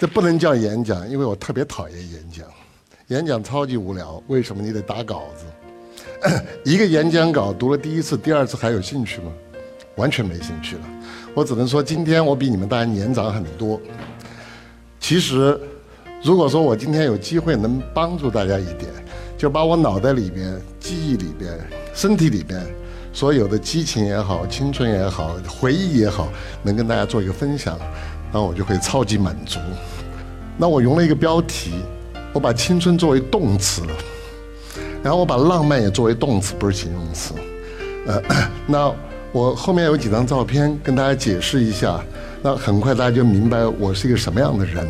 这不能叫演讲，因为我特别讨厌演讲。演讲超级无聊，为什么？你得打稿子。一个演讲稿读了第一次、第二次还有兴趣吗？完全没兴趣了。我只能说，今天我比你们大家年长很多。其实，如果说我今天有机会能帮助大家一点，就把我脑袋里边、记忆里边、身体里边所有的激情也好、青春也好、回忆也好，能跟大家做一个分享。然后我就会超级满足。那我用了一个标题，我把青春作为动词了，然后我把浪漫也作为动词，不是形容词。呃，那我后面有几张照片跟大家解释一下，那很快大家就明白我是一个什么样的人。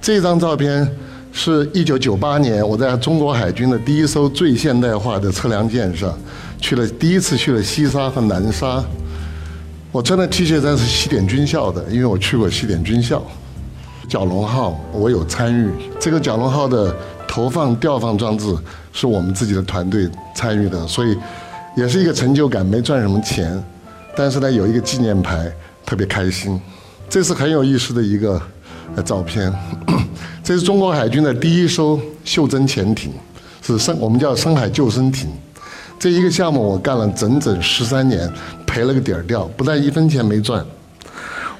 这张照片是一九九八年我在中国海军的第一艘最现代化的测量舰上，去了第一次去了西沙和南沙。我穿的 T 恤衫是西点军校的，因为我去过西点军校。蛟龙号我有参与，这个蛟龙号的投放吊放装置是我们自己的团队参与的，所以也是一个成就感。没赚什么钱，但是呢有一个纪念牌，特别开心。这是很有意思的一个照片，这是中国海军的第一艘袖珍潜艇，是深我们叫深海救生艇。这一个项目我干了整整十三年。赔了个底儿掉，不但一分钱没赚，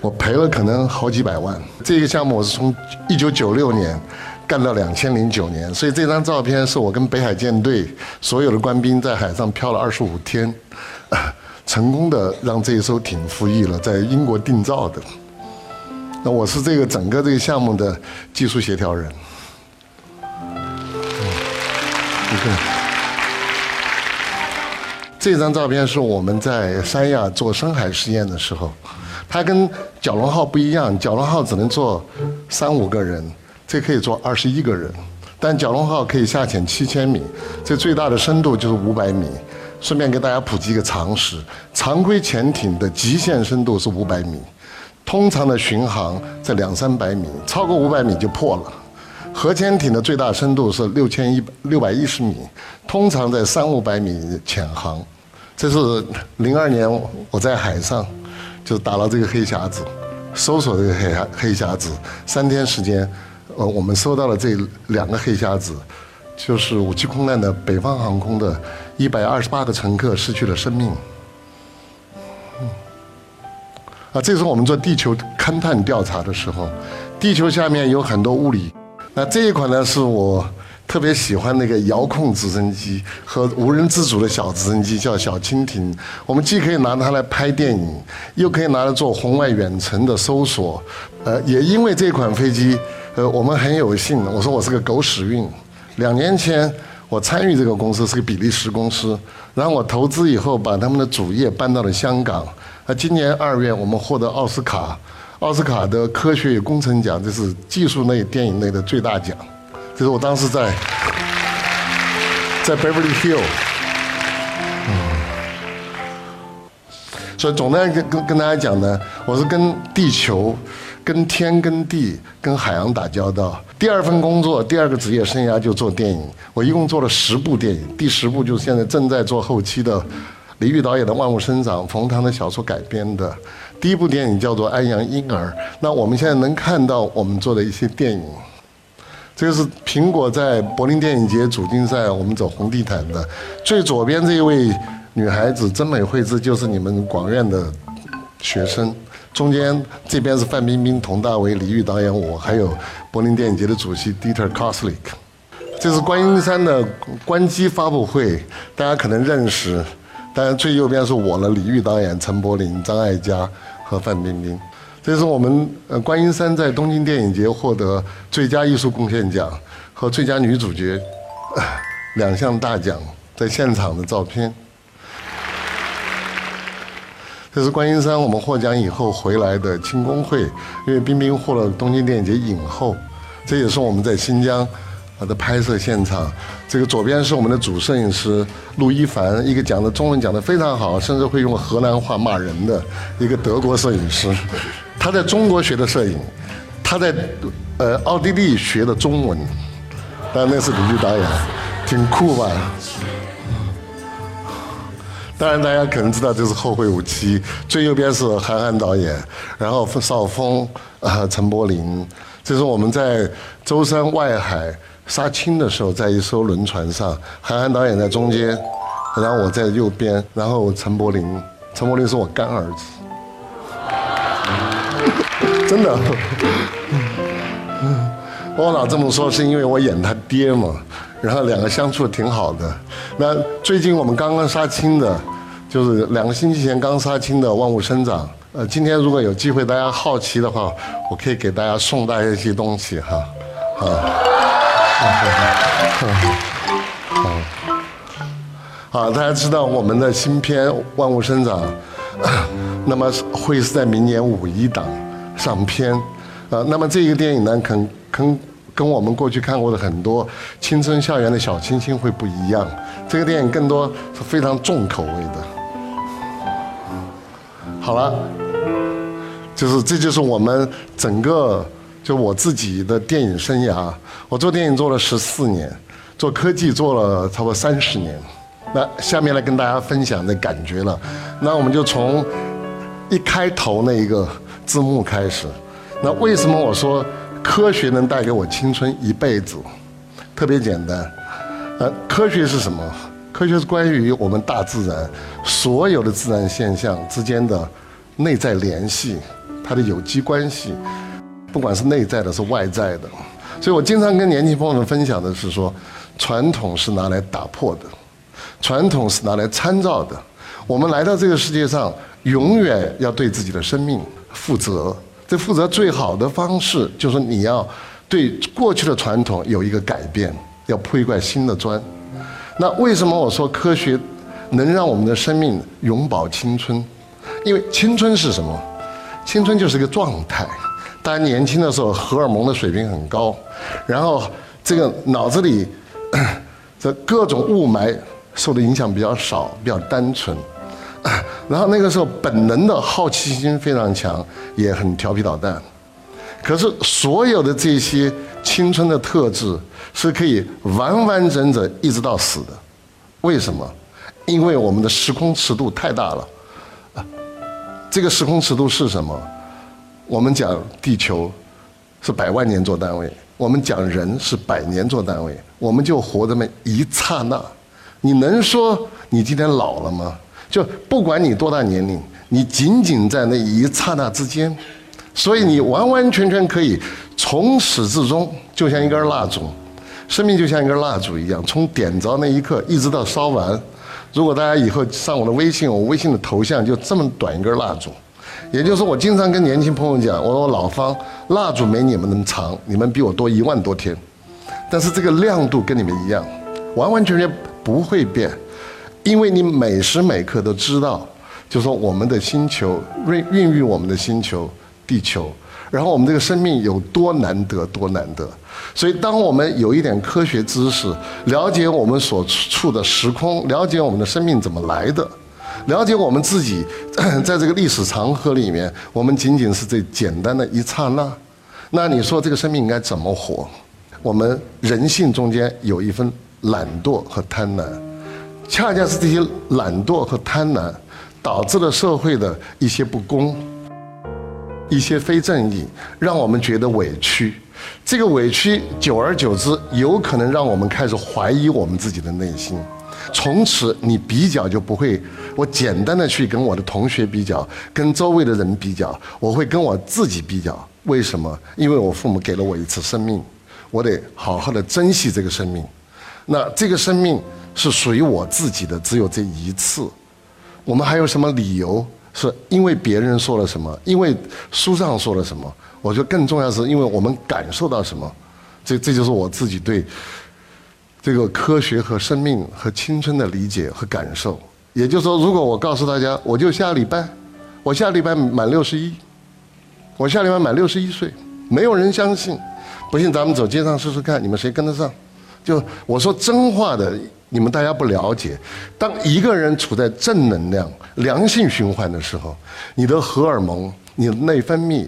我赔了可能好几百万。这个项目我是从一九九六年干到两千零九年，所以这张照片是我跟北海舰队所有的官兵在海上漂了二十五天，成功的让这一艘艇服役了，在英国定造的。那我是这个整个这个项目的技术协调人。嗯你看。这张照片是我们在三亚做深海实验的时候，它跟蛟龙号不一样，蛟龙号只能坐三五个人，这可以坐二十一个人，但蛟龙号可以下潜七千米，这最大的深度就是五百米。顺便给大家普及一个常识：常规潜艇的极限深度是五百米，通常的巡航在两三百米，超过五百米就破了。核潜艇的最大深度是六千一六百一十米，通常在三五百米潜航。这是零二年我在海上就打了这个黑匣子，搜索这个黑黑匣子，三天时间，呃，我们收到了这两个黑匣子，就是武器空难的北方航空的一百二十八个乘客失去了生命。啊，这是我们做地球勘探调查的时候，地球下面有很多物理。那这一款呢，是我特别喜欢那个遥控直升机和无人自主的小直升机，叫小蜻蜓。我们既可以拿它来拍电影，又可以拿来做红外远程的搜索。呃，也因为这款飞机，呃，我们很有幸。我说我是个狗屎运。两年前我参与这个公司是个比利时公司，然后我投资以后把他们的主业搬到了香港。那今年二月我们获得奥斯卡。奥斯卡的科学与工程奖，这是技术类电影类的最大奖。这是我当时在在 Beverly Hill，嗯，所以总的跟跟跟大家讲呢，我是跟地球、跟天、跟地、跟海洋打交道。第二份工作，第二个职业生涯就做电影。我一共做了十部电影，第十部就是现在正在做后期的李玉导演的《万物生长》，冯唐的小说改编的。第一部电影叫做《安阳婴儿》，那我们现在能看到我们做的一些电影，这个是苹果在柏林电影节主竞赛，我们走红地毯的。最左边这一位女孩子真美惠子，就是你们广院的学生。中间这边是范冰冰、佟大为、李玉导演，我还有柏林电影节的主席 Dieter Koslik。这是观音山的关机发布会，大家可能认识。当然，最右边是我了，李玉导演、陈柏霖、张艾嘉和范冰冰。这是我们呃观音山在东京电影节获得最佳艺术贡献奖和最佳女主角 两项大奖在现场的照片。这是观音山我们获奖以后回来的庆功会，因为冰冰获了东京电影节影后，这也是我们在新疆。的拍摄现场，这个左边是我们的主摄影师陆一凡，一个讲的中文讲的非常好，甚至会用河南话骂人的一个德国摄影师。他在中国学的摄影，他在呃奥地利学的中文。但那是李玉导演，挺酷吧？当然，大家可能知道这是《后会无期》，最右边是韩寒导演，然后邵峰、啊陈柏霖，这是我们在舟山外海杀青的时候，在一艘轮船上，韩寒导演在中间，然后我在右边，然后陈柏霖，陈柏霖是我干儿子，真的。我老这么说，是因为我演他爹嘛，然后两个相处挺好的。那最近我们刚刚杀青的，就是两个星期前刚杀青的《万物生长》。呃，今天如果有机会，大家好奇的话，我可以给大家送大家一些东西哈。好，好，好，大家知道我们的新片《万物生长》，那么会是在明年五一档上片。呃，那么这个电影呢，肯跟跟我们过去看过的很多青春校园的小清新会不一样。这个电影更多是非常重口味的。好了，就是这就是我们整个就我自己的电影生涯。我做电影做了十四年，做科技做了差不多三十年。那下面来跟大家分享的感觉了。那我们就从一开头那一个字幕开始。那为什么我说科学能带给我青春一辈子？特别简单，呃，科学是什么？科学是关于我们大自然所有的自然现象之间的内在联系，它的有机关系，不管是内在的，是外在的。所以我经常跟年轻朋友们分享的是说，传统是拿来打破的，传统是拿来参照的。我们来到这个世界上，永远要对自己的生命负责。这负责最好的方式就是你要对过去的传统有一个改变，要铺一块新的砖。那为什么我说科学能让我们的生命永葆青春？因为青春是什么？青春就是个状态。大家年轻的时候荷尔蒙的水平很高，然后这个脑子里 这各种雾霾受的影响比较少，比较单纯。然后那个时候，本能的好奇心非常强，也很调皮捣蛋。可是所有的这些青春的特质是可以完完整整一直到死的。为什么？因为我们的时空尺度太大了。这个时空尺度是什么？我们讲地球是百万年做单位，我们讲人是百年做单位，我们就活这么一刹那。你能说你今天老了吗？就不管你多大年龄，你仅仅在那一刹那之间，所以你完完全全可以从始至终，就像一根蜡烛，生命就像一根蜡烛一样，从点着那一刻一直到烧完。如果大家以后上我的微信，我微信的头像就这么短一根蜡烛，也就是说，我经常跟年轻朋友讲，我说老方蜡烛没你们那么长，你们比我多一万多天，但是这个亮度跟你们一样，完完全全不会变。因为你每时每刻都知道，就说我们的星球孕孕育我们的星球地球，然后我们这个生命有多难得多难得，所以当我们有一点科学知识，了解我们所处的时空，了解我们的生命怎么来的，了解我们自己在这个历史长河里面，我们仅仅是这简单的一刹那，那你说这个生命应该怎么活？我们人性中间有一份懒惰和贪婪。恰恰是这些懒惰和贪婪，导致了社会的一些不公、一些非正义，让我们觉得委屈。这个委屈久而久之，有可能让我们开始怀疑我们自己的内心。从此，你比较就不会，我简单的去跟我的同学比较，跟周围的人比较，我会跟我自己比较。为什么？因为我父母给了我一次生命，我得好好的珍惜这个生命。那这个生命。是属于我自己的，只有这一次。我们还有什么理由？是因为别人说了什么？因为书上说了什么？我觉得更重要是因为我们感受到什么。这这就是我自己对这个科学和生命和青春的理解和感受。也就是说，如果我告诉大家，我就下礼拜，我下礼拜满六十一，我下礼拜满六十一岁，没有人相信。不信咱们走街上试试看，你们谁跟得上？就我说真话的。你们大家不了解，当一个人处在正能量、良性循环的时候，你的荷尔蒙、你的内分泌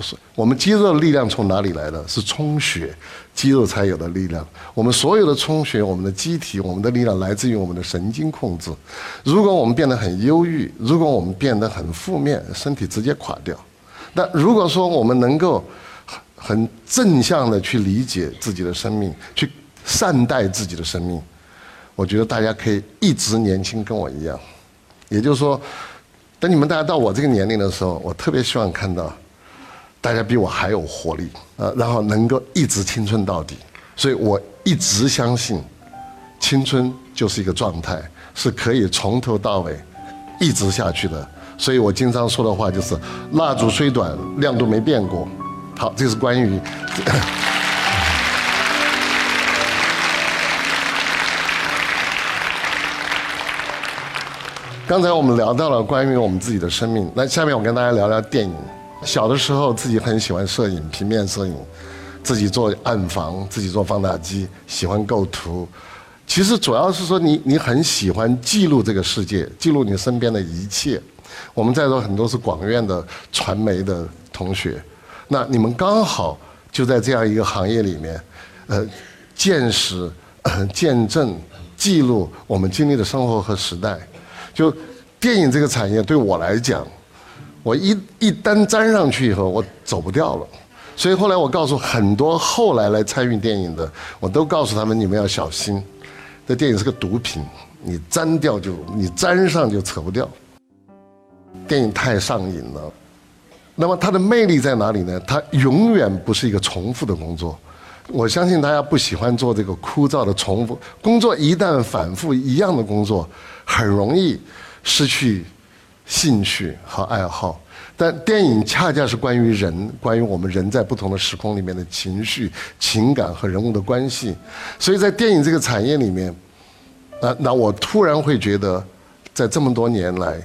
是我们肌肉力量从哪里来的？是充血，肌肉才有的力量。我们所有的充血，我们的机体，我们的力量来自于我们的神经控制。如果我们变得很忧郁，如果我们变得很负面，身体直接垮掉。那如果说我们能够很正向的去理解自己的生命，去善待自己的生命，我觉得大家可以一直年轻，跟我一样。也就是说，等你们大家到我这个年龄的时候，我特别希望看到。大家比我还有活力，呃，然后能够一直青春到底，所以我一直相信，青春就是一个状态，是可以从头到尾一直下去的。所以我经常说的话就是：蜡烛虽短，亮度没变过。好，这是关于。刚才我们聊到了关于我们自己的生命，那下面我跟大家聊聊电影。小的时候，自己很喜欢摄影，平面摄影，自己做暗房，自己做放大机，喜欢构图。其实主要是说，你你很喜欢记录这个世界，记录你身边的一切。我们在座很多是广院的传媒的同学，那你们刚好就在这样一个行业里面，呃，见识、见证、记录我们经历的生活和时代。就电影这个产业对我来讲。我一一旦粘上去以后，我走不掉了。所以后来我告诉很多后来来参与电影的，我都告诉他们：你们要小心，这电影是个毒品，你粘掉就你粘上就扯不掉。电影太上瘾了。那么它的魅力在哪里呢？它永远不是一个重复的工作。我相信大家不喜欢做这个枯燥的重复工作，一旦反复一样的工作，很容易失去。兴趣和爱好，但电影恰恰是关于人，关于我们人在不同的时空里面的情绪、情感和人物的关系。所以在电影这个产业里面，那，那我突然会觉得，在这么多年来，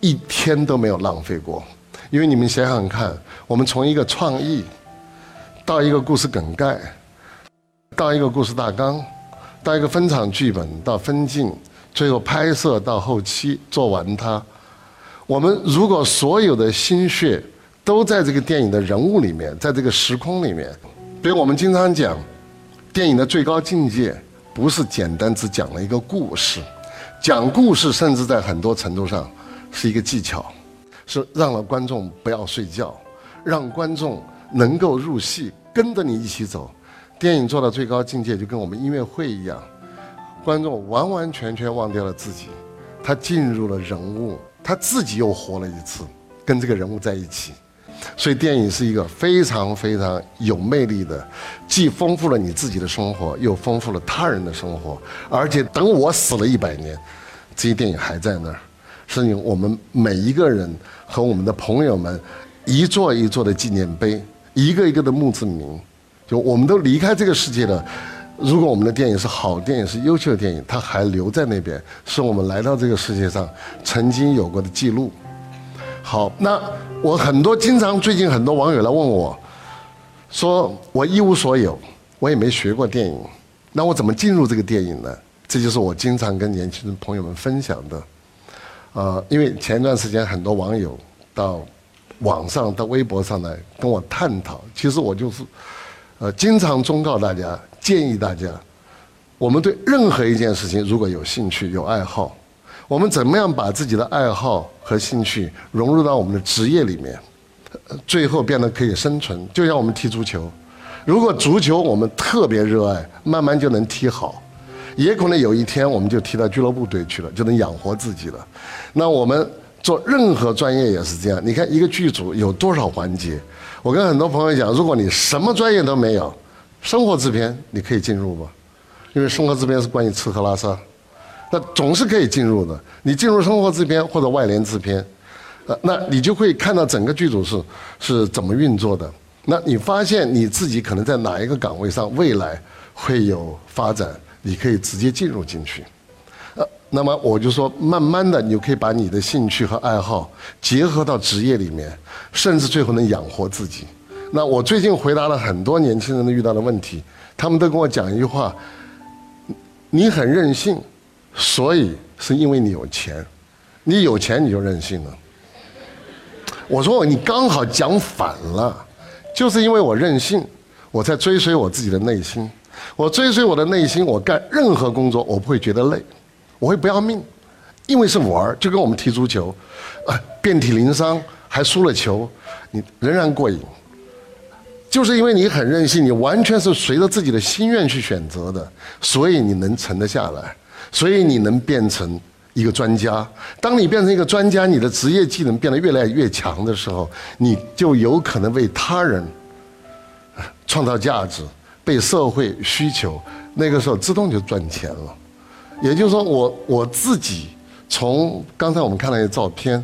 一天都没有浪费过。因为你们想想看，我们从一个创意，到一个故事梗概，到一个故事大纲，到一个分场剧本，到分镜。最后拍摄到后期做完它，我们如果所有的心血都在这个电影的人物里面，在这个时空里面，所以我们经常讲，电影的最高境界不是简单只讲了一个故事，讲故事甚至在很多程度上是一个技巧，是让了观众不要睡觉，让观众能够入戏，跟着你一起走。电影做到最高境界，就跟我们音乐会一样。观众完完全全忘掉了自己，他进入了人物，他自己又活了一次，跟这个人物在一起。所以电影是一个非常非常有魅力的，既丰富了你自己的生活，又丰富了他人的生活。而且等我死了一百年，这些电影还在那儿，是你我们每一个人和我们的朋友们一座一座的纪念碑，一个一个的墓志铭。就我们都离开这个世界了。如果我们的电影是好电影，是优秀的电影，它还留在那边，是我们来到这个世界上曾经有过的记录。好，那我很多经常最近很多网友来问我，说我一无所有，我也没学过电影，那我怎么进入这个电影呢？这就是我经常跟年轻人朋友们分享的。呃，因为前段时间很多网友到网上到微博上来跟我探讨，其实我就是。呃，经常忠告大家，建议大家，我们对任何一件事情如果有兴趣、有爱好，我们怎么样把自己的爱好和兴趣融入到我们的职业里面，最后变得可以生存。就像我们踢足球，如果足球我们特别热爱，慢慢就能踢好，也可能有一天我们就踢到俱乐部队去了，就能养活自己了。那我们做任何专业也是这样。你看一个剧组有多少环节？我跟很多朋友讲，如果你什么专业都没有，生活制片你可以进入吗？因为生活制片是关于吃喝拉撒，那总是可以进入的。你进入生活制片或者外联制片，呃，那你就会看到整个剧组是是怎么运作的。那你发现你自己可能在哪一个岗位上未来会有发展，你可以直接进入进去。呃，那么我就说，慢慢的，你就可以把你的兴趣和爱好结合到职业里面，甚至最后能养活自己。那我最近回答了很多年轻人的遇到的问题，他们都跟我讲一句话：你很任性，所以是因为你有钱，你有钱你就任性了。我说你刚好讲反了，就是因为我任性，我在追随我自己的内心。我追随我的内心，我干任何工作我不会觉得累，我会不要命，因为是玩儿，就跟我们踢足球，啊，遍体鳞伤还输了球，你仍然过瘾。就是因为你很任性，你完全是随着自己的心愿去选择的，所以你能沉得下来，所以你能变成一个专家。当你变成一个专家，你的职业技能变得越来越强的时候，你就有可能为他人创造价值，被社会需求，那个时候自动就赚钱了。也就是说，我我自己从刚才我们看那些照片，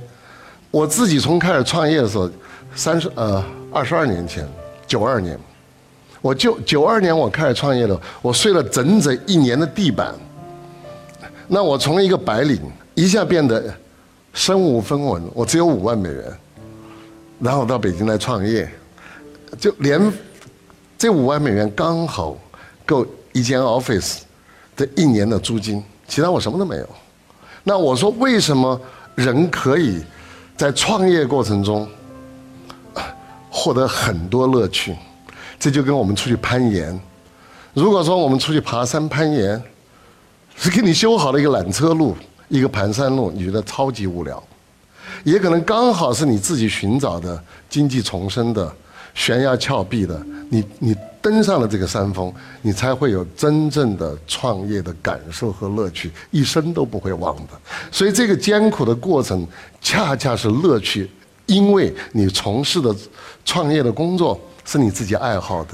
我自己从开始创业的时候，三十呃二十二年前。九二年，我就九二年我开始创业的，我睡了整整一年的地板。那我从一个白领一下变得身无分文，我只有五万美元，然后到北京来创业，就连这五万美元刚好够一间 office 的一年的租金，其他我什么都没有。那我说为什么人可以在创业过程中？获得很多乐趣，这就跟我们出去攀岩。如果说我们出去爬山攀岩，是给你修好了一个缆车路、一个盘山路，你觉得超级无聊；也可能刚好是你自己寻找的经济重生的悬崖峭壁的，你你登上了这个山峰，你才会有真正的创业的感受和乐趣，一生都不会忘的。所以这个艰苦的过程，恰恰是乐趣。因为你从事的创业的工作是你自己爱好的，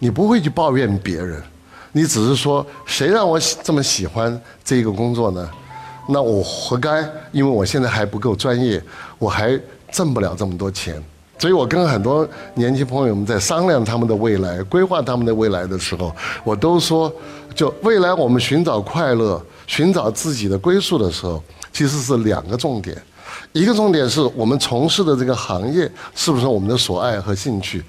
你不会去抱怨别人，你只是说谁让我这么喜欢这个工作呢？那我活该，因为我现在还不够专业，我还挣不了这么多钱。所以我跟很多年轻朋友们在商量他们的未来、规划他们的未来的时候，我都说，就未来我们寻找快乐、寻找自己的归宿的时候，其实是两个重点。一个重点是我们从事的这个行业是不是我们的所爱和兴趣，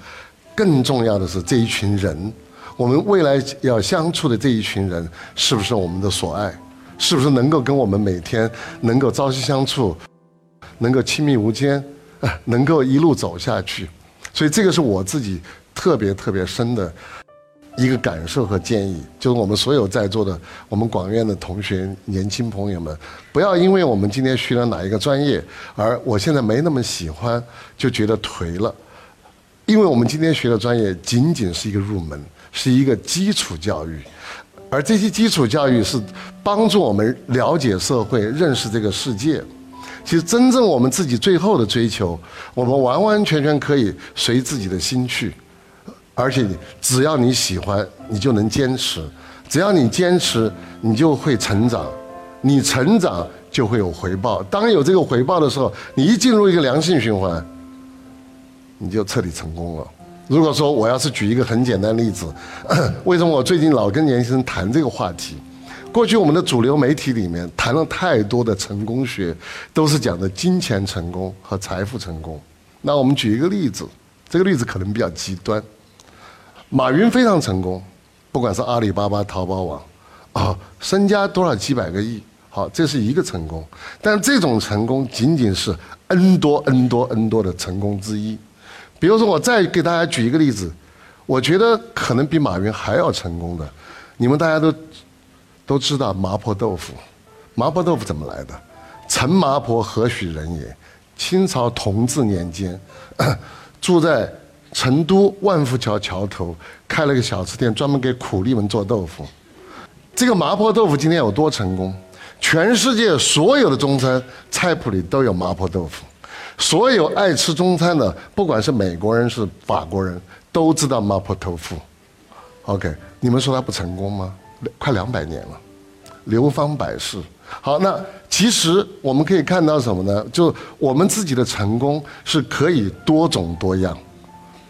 更重要的是这一群人，我们未来要相处的这一群人是不是我们的所爱，是不是能够跟我们每天能够朝夕相处，能够亲密无间，能够一路走下去，所以这个是我自己特别特别深的。一个感受和建议，就是我们所有在座的我们广院的同学、年轻朋友们，不要因为我们今天学了哪一个专业，而我现在没那么喜欢，就觉得颓了。因为我们今天学的专业仅仅是一个入门，是一个基础教育，而这些基础教育是帮助我们了解社会、认识这个世界。其实，真正我们自己最后的追求，我们完完全全可以随自己的心去。而且，只要你喜欢，你就能坚持；只要你坚持，你就会成长。你成长就会有回报。当有这个回报的时候，你一进入一个良性循环，你就彻底成功了。如果说我要是举一个很简单的例子，为什么我最近老跟年轻人谈这个话题？过去我们的主流媒体里面谈了太多的成功学，都是讲的金钱成功和财富成功。那我们举一个例子，这个例子可能比较极端。马云非常成功，不管是阿里巴巴、淘宝网，啊，身家多少几百个亿，好，这是一个成功。但这种成功仅仅是 N 多 N 多 N 多的成功之一。比如说，我再给大家举一个例子，我觉得可能比马云还要成功的，你们大家都都知道麻婆豆腐。麻婆豆腐怎么来的？陈麻婆何许人也？清朝同治年间，住在。成都万福桥桥头开了个小吃店，专门给苦力们做豆腐。这个麻婆豆腐今天有多成功？全世界所有的中餐菜谱里都有麻婆豆腐。所有爱吃中餐的，不管是美国人是法国人，都知道麻婆豆腐。OK，你们说它不成功吗？快两百年了，流芳百世。好，那其实我们可以看到什么呢？就我们自己的成功是可以多种多样。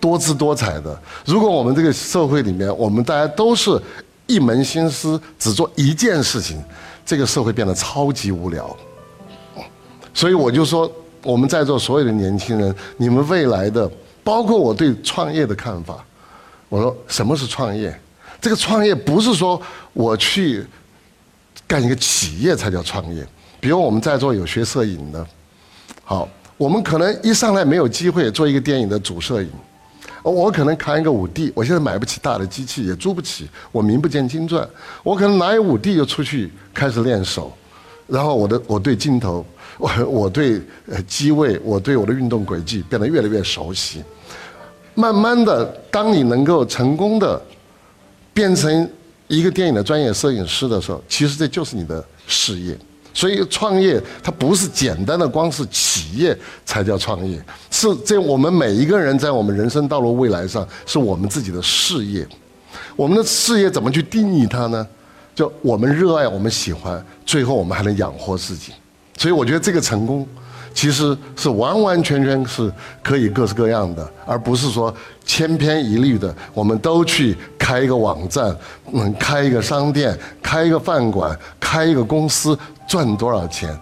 多姿多彩的。如果我们这个社会里面，我们大家都是一门心思只做一件事情，这个社会变得超级无聊。所以我就说，我们在座所有的年轻人，你们未来的，包括我对创业的看法，我说什么是创业？这个创业不是说我去干一个企业才叫创业。比如我们在座有学摄影的，好，我们可能一上来没有机会做一个电影的主摄影，我可能扛一个五 D，我现在买不起大的机器，也租不起，我名不见经传，我可能拿一五 D 就出去开始练手，然后我的我对镜头，我我对呃机位，我对我的运动轨迹变得越来越熟悉，慢慢的，当你能够成功的变成一个电影的专业摄影师的时候，其实这就是你的事业。所以创业它不是简单的光是企业才叫创业，是这我们每一个人在我们人生道路未来上是我们自己的事业。我们的事业怎么去定义它呢？就我们热爱，我们喜欢，最后我们还能养活自己。所以我觉得这个成功。其实是完完全全是可以各式各样的，而不是说千篇一律的。我们都去开一个网站，嗯，开一个商店，开一个饭馆，开一个公司，赚多少钱？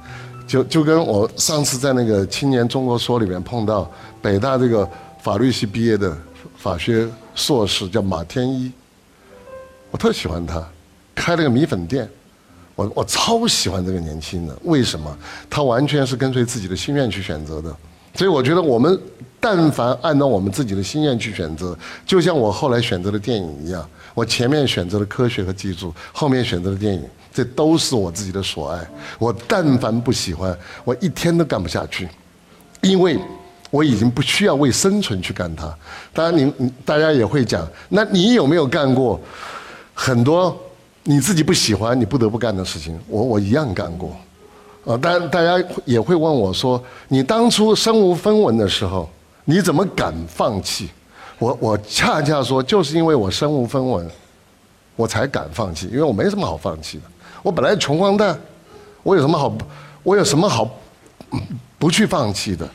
就就跟我上次在那个《青年中国说》里面碰到北大这个法律系毕业的法学硕士，叫马天一，我特喜欢他，开了个米粉店。我我超喜欢这个年轻人，为什么？他完全是跟随自己的心愿去选择的，所以我觉得我们但凡按照我们自己的心愿去选择，就像我后来选择的电影一样，我前面选择了科学和技术，后面选择了电影，这都是我自己的所爱。我但凡不喜欢，我一天都干不下去，因为我已经不需要为生存去干它。当然，您大家也会讲，那你有没有干过很多？你自己不喜欢，你不得不干的事情，我我一样干过，啊，当然大家也会问我说，你当初身无分文的时候，你怎么敢放弃？我我恰恰说，就是因为我身无分文，我才敢放弃，因为我没什么好放弃的，我本来穷光蛋，我有什么好，我有什么好不去放弃的？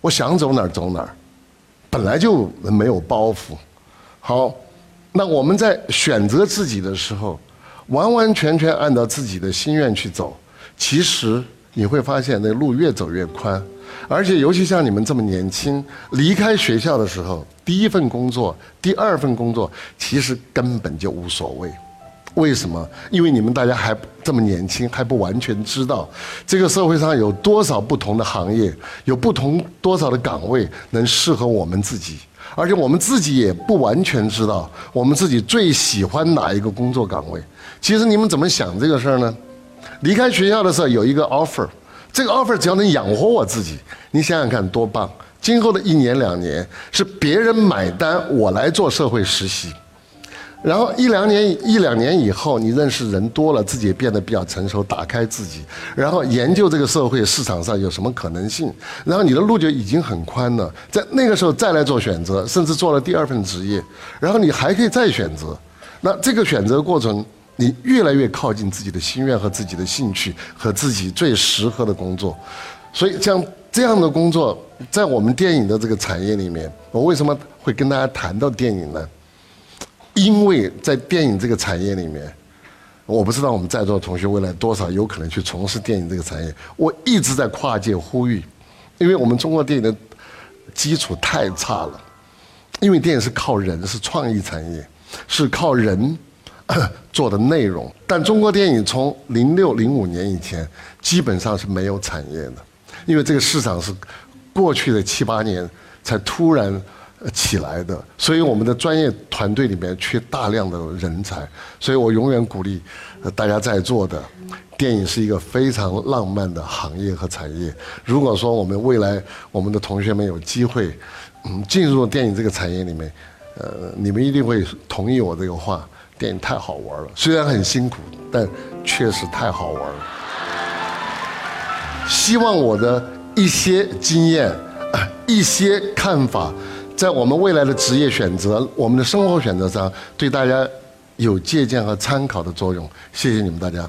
我想走哪儿走哪儿，本来就没有包袱。好，那我们在选择自己的时候。完完全全按照自己的心愿去走，其实你会发现那路越走越宽，而且尤其像你们这么年轻，离开学校的时候，第一份工作、第二份工作，其实根本就无所谓。为什么？因为你们大家还这么年轻，还不完全知道这个社会上有多少不同的行业，有不同多少的岗位能适合我们自己，而且我们自己也不完全知道我们自己最喜欢哪一个工作岗位。其实你们怎么想这个事儿呢？离开学校的时候有一个 offer，这个 offer 只要能养活我自己，你想想看多棒！今后的一年两年是别人买单，我来做社会实习，然后一两年一两年以后，你认识人多了，自己也变得比较成熟，打开自己，然后研究这个社会市场上有什么可能性，然后你的路就已经很宽了。在那个时候再来做选择，甚至做了第二份职业，然后你还可以再选择。那这个选择过程。你越来越靠近自己的心愿和自己的兴趣和自己最适合的工作，所以像这样的工作，在我们电影的这个产业里面，我为什么会跟大家谈到电影呢？因为在电影这个产业里面，我不知道我们在座的同学未来多少有可能去从事电影这个产业。我一直在跨界呼吁，因为我们中国电影的基础太差了，因为电影是靠人，是创意产业，是靠人。做的内容，但中国电影从零六零五年以前基本上是没有产业的，因为这个市场是过去的七八年才突然起来的，所以我们的专业团队里面缺大量的人才，所以我永远鼓励大家在座的，电影是一个非常浪漫的行业和产业。如果说我们未来我们的同学们有机会，嗯，进入电影这个产业里面，呃，你们一定会同意我这个话。电影太好玩了，虽然很辛苦，但确实太好玩了。希望我的一些经验、一些看法，在我们未来的职业选择、我们的生活选择上，对大家有借鉴和参考的作用。谢谢你们大家。